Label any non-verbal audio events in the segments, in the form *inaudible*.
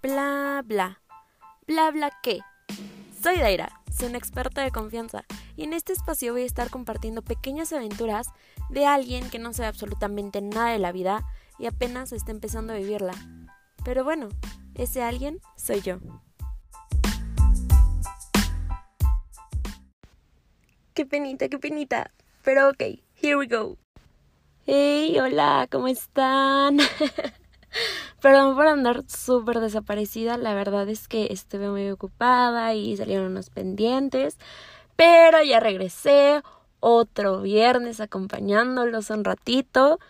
Bla, bla. Bla, bla, ¿qué? Soy Daira, soy una experta de confianza y en este espacio voy a estar compartiendo pequeñas aventuras de alguien que no sabe absolutamente nada de la vida y apenas está empezando a vivirla. Pero bueno, ese alguien soy yo. Qué penita, qué penita. Pero ok, here we go. Hey, hola, ¿cómo están? *laughs* Perdón por andar súper desaparecida, la verdad es que estuve muy ocupada y salieron unos pendientes, pero ya regresé otro viernes acompañándolos un ratito,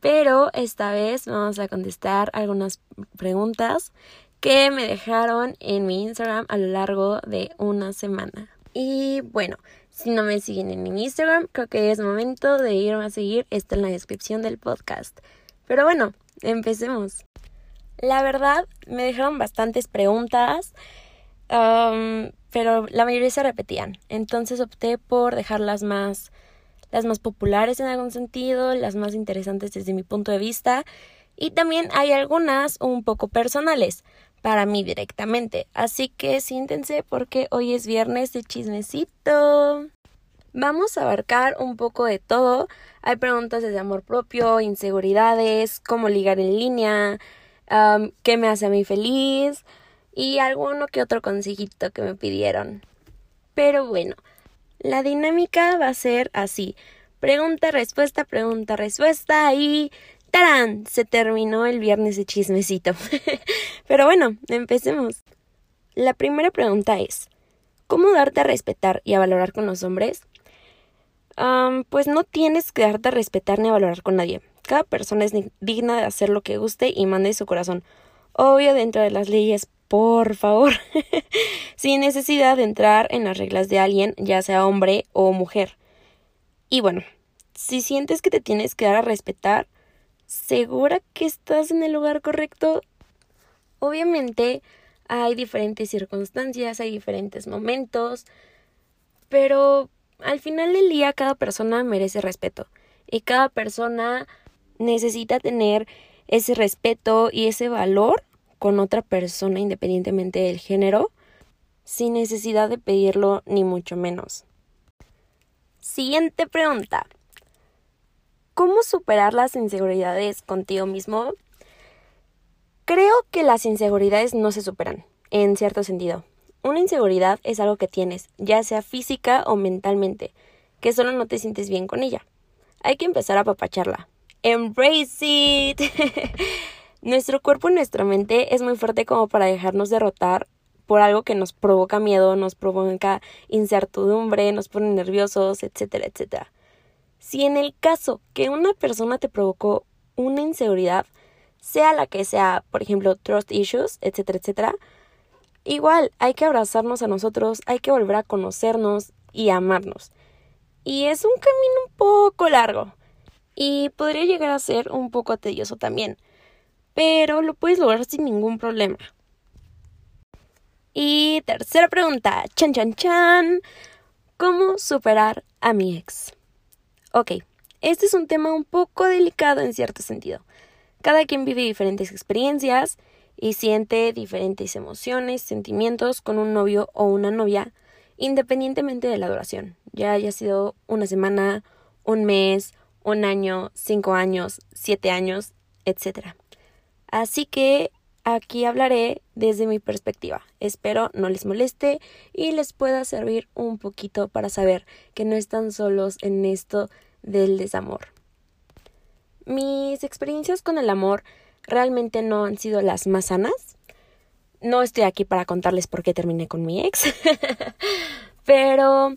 pero esta vez vamos a contestar algunas preguntas que me dejaron en mi Instagram a lo largo de una semana. Y bueno, si no me siguen en mi Instagram, creo que es momento de irme a seguir. Está en la descripción del podcast. Pero bueno, empecemos. La verdad, me dejaron bastantes preguntas, pero la mayoría se repetían. Entonces opté por dejarlas más, las más populares en algún sentido, las más interesantes desde mi punto de vista. Y también hay algunas un poco personales para mí directamente. Así que siéntense porque hoy es viernes de chismecito. Vamos a abarcar un poco de todo. Hay preguntas desde amor propio, inseguridades, cómo ligar en línea, qué me hace a mí feliz y alguno que otro consejito que me pidieron. Pero bueno, la dinámica va a ser así. Pregunta, respuesta, pregunta, respuesta y ¡tarán! Se terminó el viernes de chismecito. *laughs* Pero bueno, empecemos. La primera pregunta es, ¿cómo darte a respetar y a valorar con los hombres? pues no tienes que darte a respetar ni a valorar con nadie. Cada persona es digna de hacer lo que guste y mande su corazón. Obvio dentro de las leyes, por favor. *laughs* Sin necesidad de entrar en las reglas de alguien, ya sea hombre o mujer. Y bueno, si sientes que te tienes que dar a respetar, ¿segura que estás en el lugar correcto? Obviamente hay diferentes circunstancias, hay diferentes momentos, pero al final del día cada persona merece respeto y cada persona necesita tener ese respeto y ese valor con otra persona independientemente del género, sin necesidad de pedirlo ni mucho menos. Siguiente pregunta. ¿Cómo superar las inseguridades contigo mismo? Creo que las inseguridades no se superan, en cierto sentido. Una inseguridad es algo que tienes, ya sea física o mentalmente, que solo no te sientes bien con ella. Hay que empezar a apapacharla, Embrace it. *laughs* Nuestro cuerpo y nuestra mente es muy fuerte como para dejarnos derrotar por algo que nos provoca miedo, nos provoca incertidumbre, nos pone nerviosos, etcétera, etcétera. Si en el caso que una persona te provocó una inseguridad, sea la que sea, por ejemplo, trust issues, etcétera, etcétera, igual hay que abrazarnos a nosotros, hay que volver a conocernos y amarnos. Y es un camino un poco largo, y podría llegar a ser un poco tedioso también, pero lo puedes lograr sin ningún problema. Y tercera pregunta, chan chan chan, ¿cómo superar a mi ex? Ok, este es un tema un poco delicado en cierto sentido. Cada quien vive diferentes experiencias y siente diferentes emociones, sentimientos con un novio o una novia, independientemente de la duración, ya haya sido una semana, un mes un año, cinco años, siete años, etc. Así que aquí hablaré desde mi perspectiva. Espero no les moleste y les pueda servir un poquito para saber que no están solos en esto del desamor. Mis experiencias con el amor realmente no han sido las más sanas. No estoy aquí para contarles por qué terminé con mi ex, *laughs* pero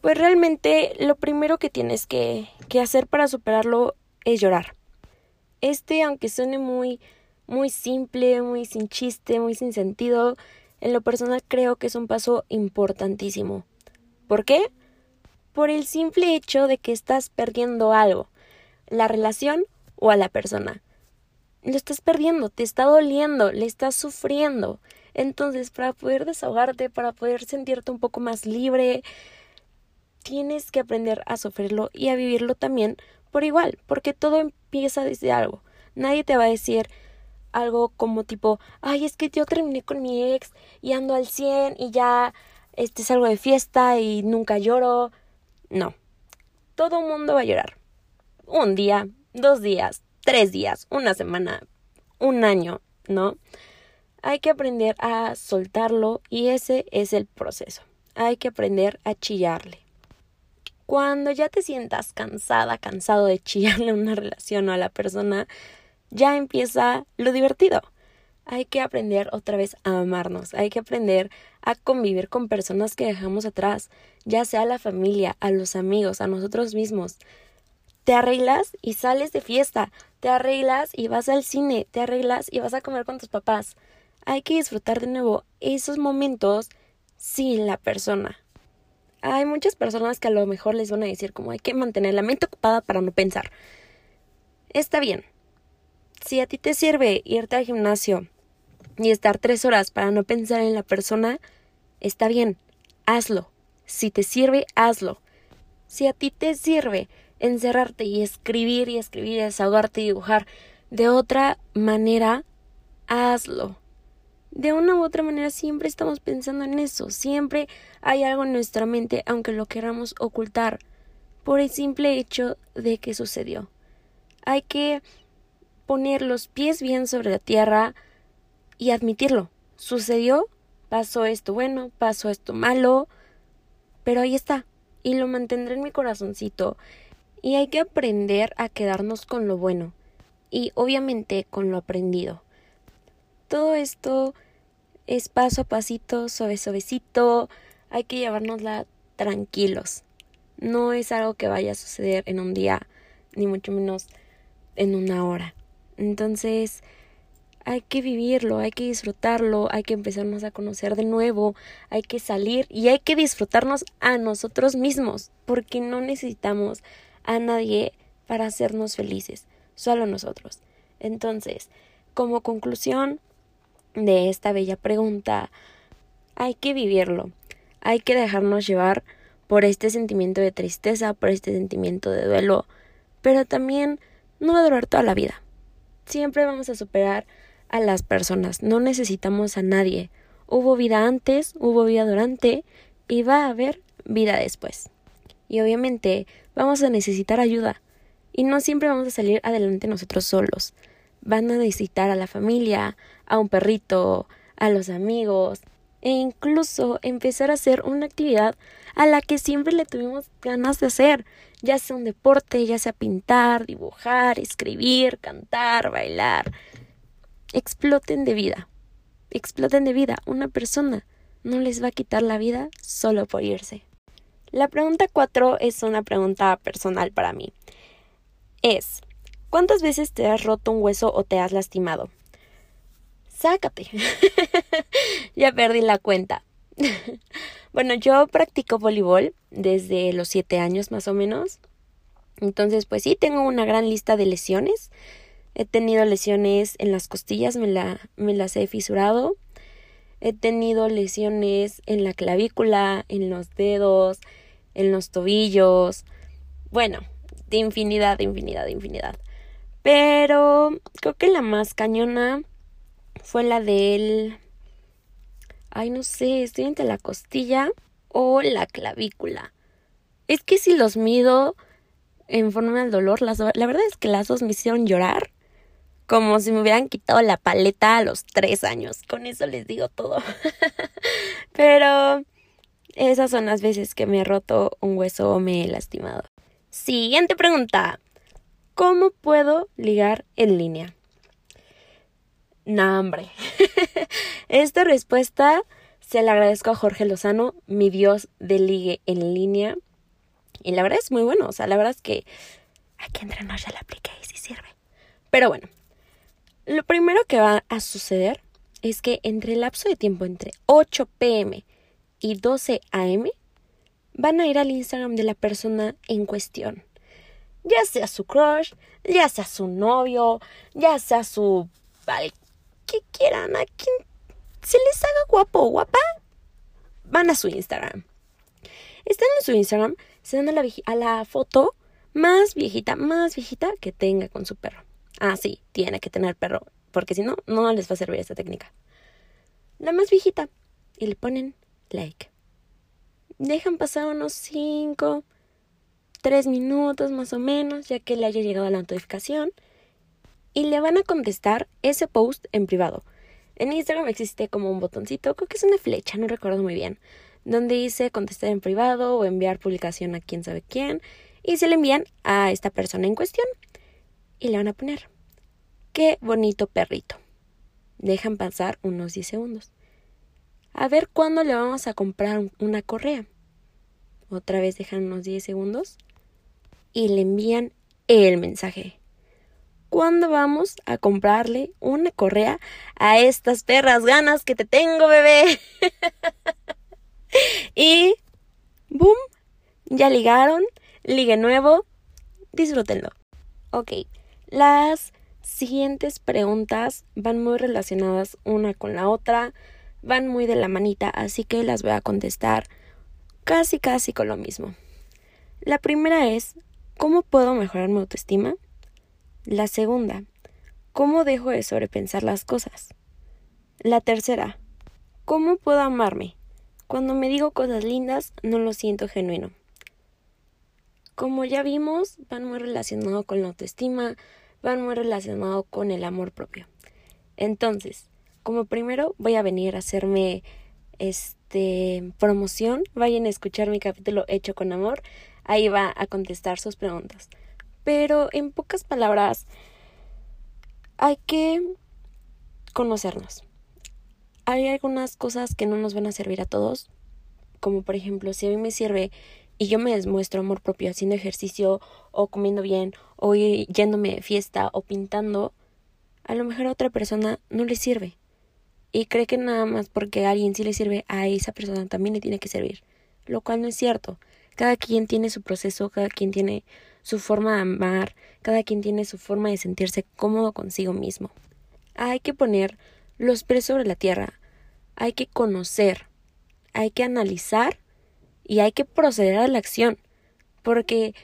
pues realmente lo primero que tienes que, hacer para superarlo es llorar. Este, aunque suene muy, muy simple, muy sin chiste, muy sin sentido, en lo personal creo que es un paso importantísimo. ¿Por qué? Por el simple hecho de que estás perdiendo algo, la relación o a la persona. Lo estás perdiendo, te está doliendo, le estás sufriendo. Entonces, para poder desahogarte, para poder sentirte un poco más libre, tienes que aprender a sufrirlo y a vivirlo también por igual, porque todo empieza desde algo. Nadie te va a decir, algo como tipo, ay, es que yo terminé con mi ex y ando al 100 y ya este salgo de fiesta y nunca lloro. No. Todo el mundo va a llorar. Un día, dos días, tres días, una semana, un año, ¿no? Hay que aprender a soltarlo y ese es el proceso. Hay que aprender a chillarle. Cuando ya te sientas cansada, cansado de chillarle a *laughs* una relación o a la persona, ya empieza lo divertido. Hay que aprender otra vez a amarnos, hay que aprender a convivir con personas que dejamos atrás, ya sea la familia, a los amigos, a nosotros mismos. Te arreglas y sales de fiesta, te arreglas y vas al cine, te arreglas y vas a comer con tus papás. Hay que disfrutar de nuevo esos momentos sin la persona. Hay muchas personas que a lo mejor les van a decir como hay que mantener la mente ocupada para no pensar. Está bien, si a ti te sirve irte al gimnasio y estar tres horas para no pensar en la persona, está bien, hazlo. Si te sirve, hazlo. Si a ti te sirve encerrarte y escribir y escribir y desahogarte y dibujar de otra manera, hazlo. De una u otra manera siempre estamos pensando en eso, siempre hay algo en nuestra mente aunque lo queramos ocultar por el simple hecho de que sucedió. Hay que poner los pies bien sobre la tierra y admitirlo. Sucedió, pasó esto bueno, pasó esto malo, pero ahí está, y lo mantendré en mi corazoncito. Y hay que aprender a quedarnos con lo bueno y obviamente con lo aprendido. Todo esto es paso a pasito, suave suavecito, hay que llevárnosla tranquilos. No es algo que vaya a suceder en un día, ni mucho menos en una hora. Entonces, hay que vivirlo, hay que disfrutarlo, hay que empezarnos a conocer de nuevo, hay que salir y hay que disfrutarnos a nosotros mismos, porque no necesitamos a nadie para hacernos felices, solo nosotros. Entonces, como conclusión de esta bella pregunta, hay que vivirlo, hay que dejarnos llevar por este sentimiento de tristeza, por este sentimiento de duelo, pero también no va a durar toda la vida siempre vamos a superar a las personas, no necesitamos a nadie. Hubo vida antes, hubo vida durante y va a haber vida después. Y obviamente vamos a necesitar ayuda y no siempre vamos a salir adelante nosotros solos. Van a necesitar a la familia, a un perrito, a los amigos e incluso empezar a hacer una actividad a la que siempre le tuvimos ganas de hacer, ya sea un deporte, ya sea pintar, dibujar, escribir, cantar, bailar. Exploten de vida, exploten de vida. Una persona no les va a quitar la vida solo por irse. La pregunta cuatro es una pregunta personal para mí. Es, ¿cuántas veces te has roto un hueso o te has lastimado? Sácate. *laughs* ya perdí la cuenta. *laughs* bueno, yo practico voleibol desde los siete años más o menos. Entonces, pues sí, tengo una gran lista de lesiones. He tenido lesiones en las costillas, me, la, me las he fisurado. He tenido lesiones en la clavícula, en los dedos, en los tobillos. Bueno, de infinidad, de infinidad, de infinidad. Pero creo que la más cañona fue la del ay, no sé, estoy entre la costilla o la clavícula. Es que si los mido en forma del dolor, las, la verdad es que las dos me hicieron llorar. Como si me hubieran quitado la paleta a los tres años. Con eso les digo todo. *laughs* Pero esas son las veces que me he roto un hueso o me he lastimado. Siguiente pregunta. ¿Cómo puedo ligar en línea? No, hombre. *laughs* Esta respuesta se la agradezco a Jorge Lozano, mi dios de ligue en línea. Y la verdad es muy bueno. O sea, la verdad es que aquí entre nos ya la apliqué y sí sirve. Pero bueno, lo primero que va a suceder es que entre el lapso de tiempo entre 8 pm y 12 am van a ir al Instagram de la persona en cuestión. Ya sea su crush, ya sea su novio, ya sea su que quieran, a quien se les haga guapo o guapa, van a su Instagram. Están en su Instagram, se dan a la, a la foto más viejita, más viejita que tenga con su perro. Ah, sí, tiene que tener perro. porque si no, no les va a servir esta técnica. La más viejita. Y le ponen like. Dejan pasar unos 5, 3 minutos más o menos, ya que le haya llegado la notificación. Y le van a contestar ese post en privado. En Instagram existe como un botoncito, creo que es una flecha, no recuerdo muy bien, donde dice contestar en privado o enviar publicación a quién sabe quién. Y se le envían a esta persona en cuestión. Y le van a poner, qué bonito perrito. Dejan pasar unos 10 segundos a ver cuándo le vamos a comprar una correa. Otra vez dejan unos 10 segundos y le envían el mensaje. ¿Cuándo vamos a comprarle una correa a estas perras ganas que te tengo, bebé? *laughs* y ¡boom! Ya ligaron, ligue nuevo, disfrútenlo. Ok, las siguientes preguntas van muy relacionadas una con la otra van muy de la manita, así que las voy a contestar casi casi con lo mismo. La primera es, ¿cómo puedo mejorar mi autoestima? La segunda, ¿cómo dejo de sobrepensar las cosas? La tercera, ¿cómo puedo amarme? Cuando me digo cosas lindas, no lo siento genuino. Como ya vimos, van muy relacionado con la autoestima, van muy relacionado con el amor propio. Entonces, como primero voy a venir a hacerme este promoción, vayan a escuchar mi capítulo Hecho con Amor, ahí va a contestar sus preguntas. Pero en pocas palabras, hay que conocernos. Hay algunas cosas que no nos van a servir a todos, como por ejemplo, si a mí me sirve y yo me demuestro amor propio haciendo ejercicio o comiendo bien o yéndome fiesta o pintando, a lo mejor a otra persona no le sirve y cree que nada más porque a alguien sí le sirve, a esa persona también le tiene que servir, lo cual no es cierto. Cada quien tiene su proceso, cada quien tiene su forma de amar, cada quien tiene su forma de sentirse cómodo consigo mismo. Hay que poner los pies sobre la tierra, hay que conocer, hay que analizar y hay que proceder a la acción, porque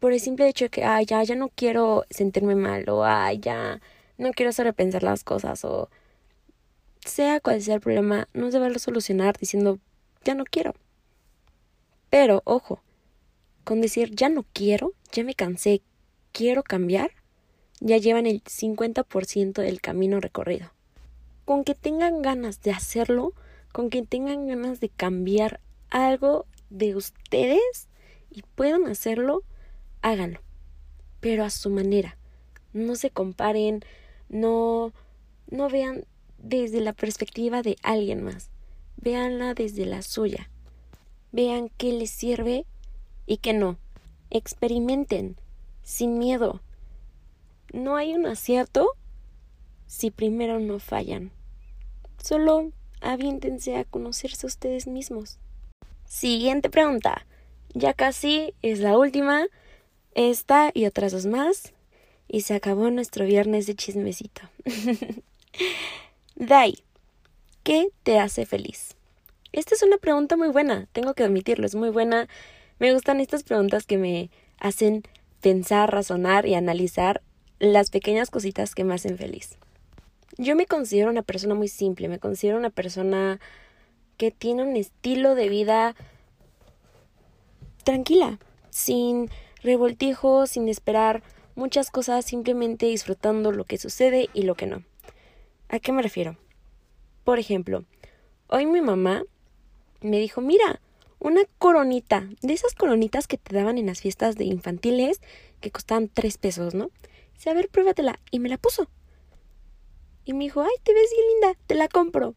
por el simple hecho de que, ay, ya, ya no quiero sentirme mal, o ay, ya no quiero sobrepensar las cosas, o sea cual sea el problema, no se va a solucionar diciendo ya no quiero. Pero, ojo, con decir ya no quiero, ya me cansé, quiero cambiar, ya llevan el 50% del camino recorrido. Con que tengan ganas de hacerlo, con que tengan ganas de cambiar algo de ustedes y puedan hacerlo, háganlo. Pero a su manera. No se comparen, no, no vean desde la perspectiva de alguien más. Véanla desde la suya. Vean qué les sirve y qué no. Experimenten, sin miedo. No hay un acierto si primero no fallan. Solo aviéntense a conocerse ustedes mismos. Siguiente pregunta. Ya casi es la última. Esta y otras dos más. Y se acabó nuestro viernes de chismecito. *laughs* Dai, ¿qué te hace feliz? Esta es una pregunta muy buena, tengo que admitirlo, es muy buena. Me gustan estas preguntas que me hacen pensar, razonar y analizar las pequeñas cositas que me hacen feliz. Yo me considero una persona muy simple, me considero una persona que tiene un estilo de vida tranquila, sin revoltijo, sin esperar muchas cosas, simplemente disfrutando lo que sucede y lo que no. ¿A qué me refiero? Por ejemplo, hoy mi mamá me dijo, mira, una coronita, de esas coronitas que te daban en las fiestas de infantiles que costaban tres pesos, ¿no? Dice, a ver, pruébatela. Y me la puso. Y me dijo, ay, te ves bien linda, te la compro.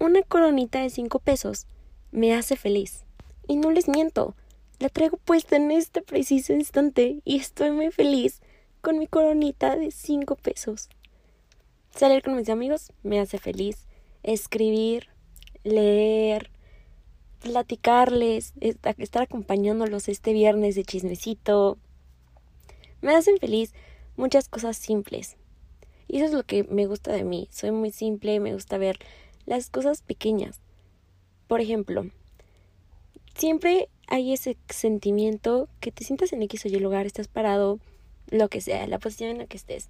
Una coronita de cinco pesos me hace feliz. Y no les miento, la traigo puesta en este preciso instante y estoy muy feliz con mi coronita de cinco pesos. Salir con mis amigos me hace feliz. Escribir, leer, platicarles, estar acompañándolos este viernes de chismecito. Me hacen feliz muchas cosas simples. Y eso es lo que me gusta de mí. Soy muy simple, me gusta ver las cosas pequeñas. Por ejemplo, siempre hay ese sentimiento que te sientas en X o Y lugar, estás parado, lo que sea, la posición en la que estés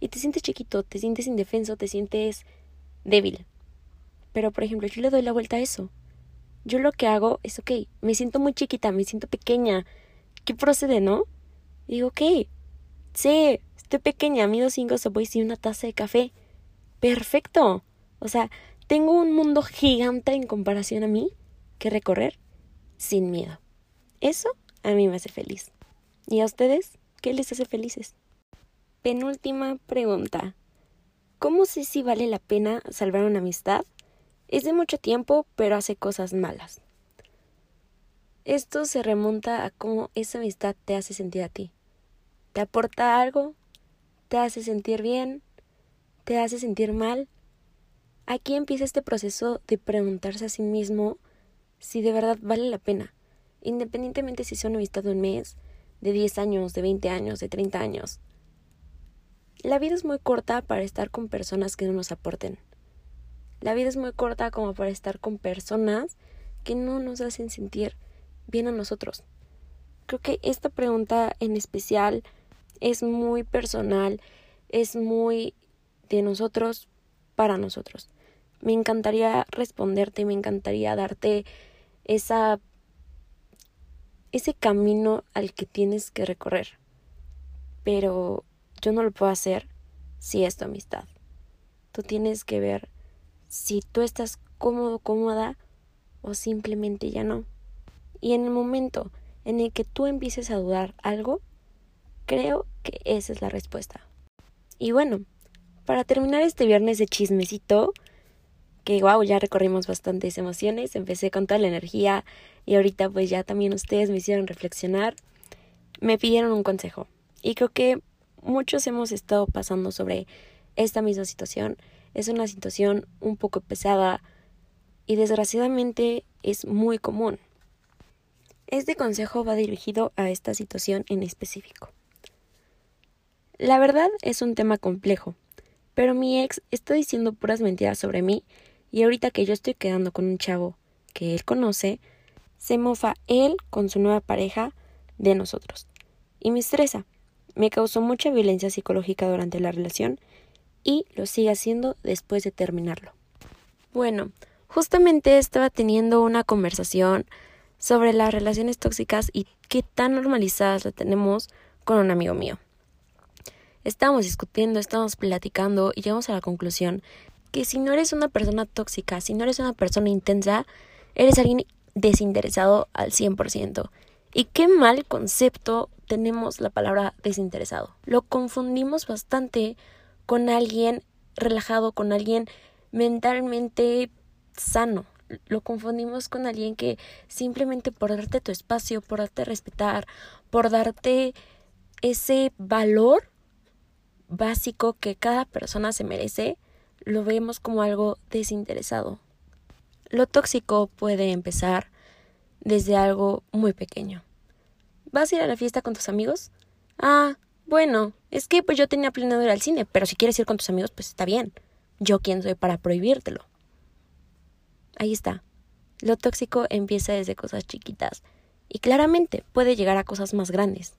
y te sientes chiquito, te sientes indefenso, te sientes débil. Pero, por ejemplo, yo le doy la vuelta a eso. Yo lo que hago es, ok, me siento muy chiquita, me siento pequeña. ¿Qué procede, no? digo, ok, sí, estoy pequeña, mido cinco se y una taza de café. Perfecto. O sea, tengo un mundo gigante en comparación a mí que recorrer sin miedo. Eso a mí me hace feliz. ¿Y a ustedes? ¿Qué les hace felices? Penúltima pregunta. ¿Cómo sé si vale la pena salvar una amistad? Es de mucho tiempo, pero hace cosas malas. Esto se remonta a cómo esa amistad te hace sentir a ti. ¿Te aporta algo? ¿Te hace sentir bien? ¿Te hace sentir mal? Aquí empieza este proceso de preguntarse a sí mismo si de verdad vale la pena, independientemente si es una amistad de un mes, de 10 años, de 20 años, de 30 años. La vida es muy corta para estar con personas que no nos aporten. La vida es muy corta como para estar con personas que no nos hacen sentir bien a nosotros. Creo que esta pregunta en especial es muy personal, es muy de nosotros para nosotros. Me encantaría responderte, me encantaría darte esa ese camino al que tienes que recorrer. Pero yo no lo puedo hacer si es tu amistad. Tú tienes que ver si tú estás cómodo, cómoda o simplemente ya no. Y en el momento en el que tú empieces a dudar algo, creo que esa es la respuesta. Y bueno, para terminar este viernes de chismecito, que wow, ya recorrimos bastantes emociones, empecé con toda la energía y ahorita pues ya también ustedes me hicieron reflexionar, me pidieron un consejo. Y creo que muchos hemos estado pasando sobre esta misma situación. Es una situación un poco pesada y desgraciadamente es muy común. Este consejo va dirigido a esta situación en específico. La verdad es un tema complejo, pero mi ex está diciendo puras mentiras sobre mí y ahorita que yo estoy quedando con un chavo que él conoce, se mofa él con su nueva pareja de nosotros. Y me estresa. Me causó mucha violencia psicológica durante la relación y lo sigue haciendo después de terminarlo. Bueno, justamente estaba teniendo una conversación sobre las relaciones tóxicas y qué tan normalizadas la tenemos con un amigo mío. Estábamos discutiendo, estábamos platicando y llegamos a la conclusión que si no eres una persona tóxica, si no eres una persona intensa, eres alguien desinteresado al 100%. Y qué mal concepto tenemos la palabra desinteresado. Lo confundimos bastante con alguien relajado, con alguien mentalmente sano. Lo confundimos con alguien que simplemente por darte tu espacio, por darte respetar, por darte ese valor básico que cada persona se merece, lo vemos como algo desinteresado. Lo tóxico puede empezar desde algo muy pequeño. ¿Vas a ir a la fiesta con tus amigos? Ah, bueno, es que pues yo tenía planeado ir al cine, pero si quieres ir con tus amigos, pues está bien. Yo quién soy para prohibírtelo. Ahí está. Lo tóxico empieza desde cosas chiquitas y claramente puede llegar a cosas más grandes.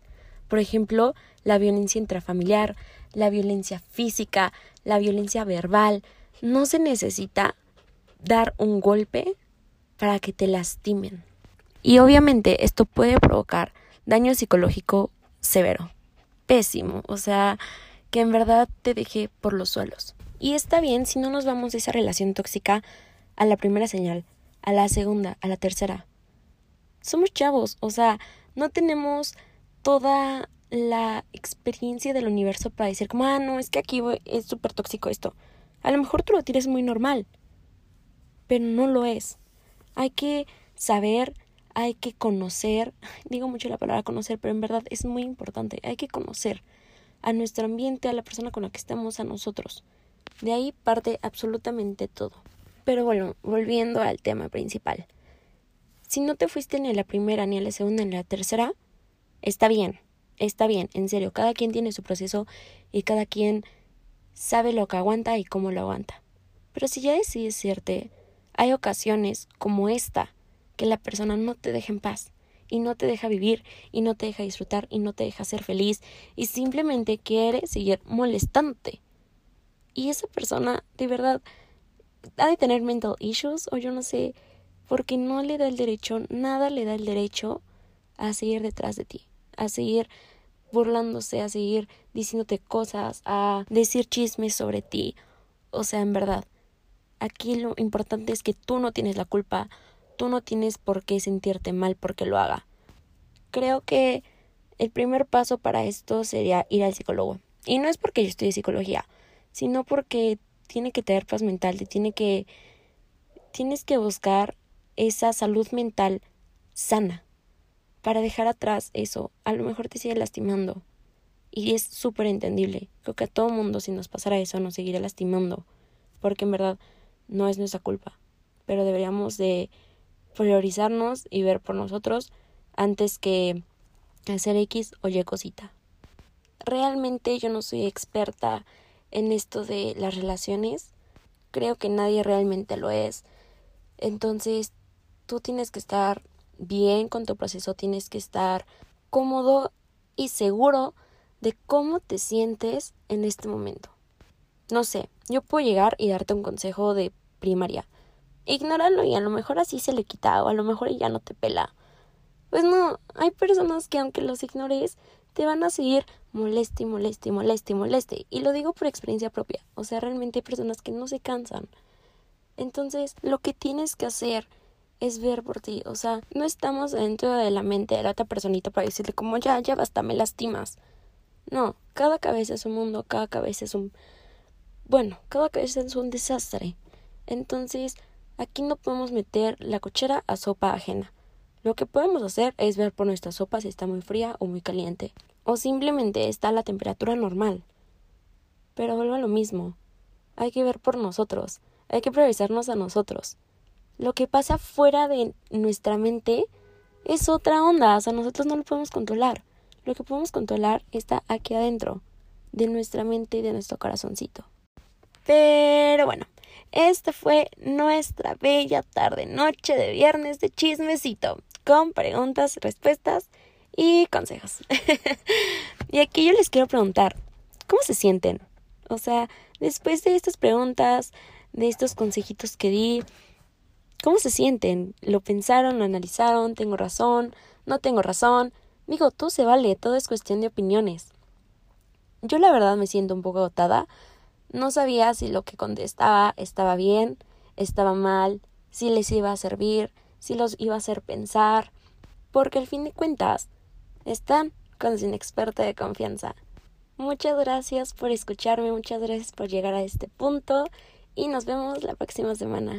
Por ejemplo, la violencia intrafamiliar, la violencia física, la violencia verbal. No se necesita dar un golpe para que te lastimen. Y obviamente esto puede provocar daño psicológico severo, pésimo, o sea, que en verdad te deje por los suelos. Y está bien si no nos vamos de esa relación tóxica a la primera señal, a la segunda, a la tercera. Somos chavos, o sea, no tenemos toda la experiencia del universo para decir como, ah, no, es que aquí es súper tóxico esto. A lo mejor tú lo tienes muy normal, pero no lo es. Hay que saber, hay que conocer, *laughs* digo mucho la palabra conocer, pero en verdad es muy importante, hay que conocer a nuestro ambiente, a la persona con la que estamos, a nosotros. De ahí parte absolutamente todo. Pero bueno, volviendo al tema principal. Si no te fuiste ni a la primera, ni a la segunda, ni a la tercera, está bien, está bien, en serio, cada quien tiene su proceso y cada quien sabe lo que aguanta y cómo lo aguanta. Pero si ya decides irte, hay ocasiones como esta que la persona no te deja en paz y no te deja vivir y no te deja disfrutar y no te deja ser feliz y simplemente quiere seguir molestándote. Y esa persona de verdad ha de tener mental issues o yo no sé, porque no le da el derecho, nada le da el derecho a seguir detrás de ti, a seguir burlándose, a seguir diciéndote cosas, a decir chismes sobre ti. O sea, en verdad, aquí lo importante es que tú no tienes la culpa, tú no tienes por qué sentirte mal porque lo haga. Creo que el primer paso para esto sería ir al psicólogo. Y no es porque yo estudie psicología, sino porque tiene que tener paz mental, te tiene que tienes que buscar esa salud mental sana para dejar atrás eso. A lo mejor te sigue lastimando y es súper entendible. Creo que a todo mundo si nos pasara eso nos seguiría lastimando, porque en verdad no es nuestra culpa, pero deberíamos de priorizarnos y ver por nosotros antes que hacer X o Y cosita. Realmente yo no soy experta en esto de las relaciones. Creo que nadie realmente lo es. Entonces, tú tienes que estar bien con tu proceso, tienes que estar cómodo y seguro de cómo te sientes en este momento. No sé, yo puedo llegar y darte un consejo de primaria. Ignóralo y a lo mejor así se le quita o a lo mejor ya no te pela. Pues no, hay personas que aunque los ignores, te van a seguir moleste moleste moleste moleste. Y lo digo por experiencia propia. O sea, realmente hay personas que no se cansan. Entonces, lo que tienes que hacer es ver por ti. O sea, no estamos dentro de la mente de la otra personita para decirle como ya, ya basta, me lastimas. No, cada cabeza es un mundo, cada cabeza es un... Bueno, cada cabeza es un desastre. Entonces, aquí no podemos meter la cochera a sopa ajena. Lo que podemos hacer es ver por nuestra sopa si está muy fría o muy caliente, o simplemente está a la temperatura normal. Pero vuelvo a lo mismo. Hay que ver por nosotros, hay que priorizarnos a nosotros. Lo que pasa fuera de nuestra mente es otra onda, o sea, nosotros no lo podemos controlar. Lo que podemos controlar está aquí adentro, de nuestra mente y de nuestro corazoncito. Pero bueno, esta fue nuestra bella tarde noche de viernes de chismecito con preguntas, respuestas y consejos. *laughs* y aquí yo les quiero preguntar, ¿cómo se sienten? O sea, después de estas preguntas, de estos consejitos que di, ¿cómo se sienten? ¿Lo pensaron? ¿Lo analizaron? ¿Tengo razón? ¿No tengo razón? Digo, todo se vale, todo es cuestión de opiniones. Yo la verdad me siento un poco agotada. No sabía si lo que contestaba estaba bien, estaba mal, si les iba a servir, si los iba a hacer pensar, porque al fin de cuentas están con su experta de confianza. Muchas gracias por escucharme, muchas gracias por llegar a este punto y nos vemos la próxima semana.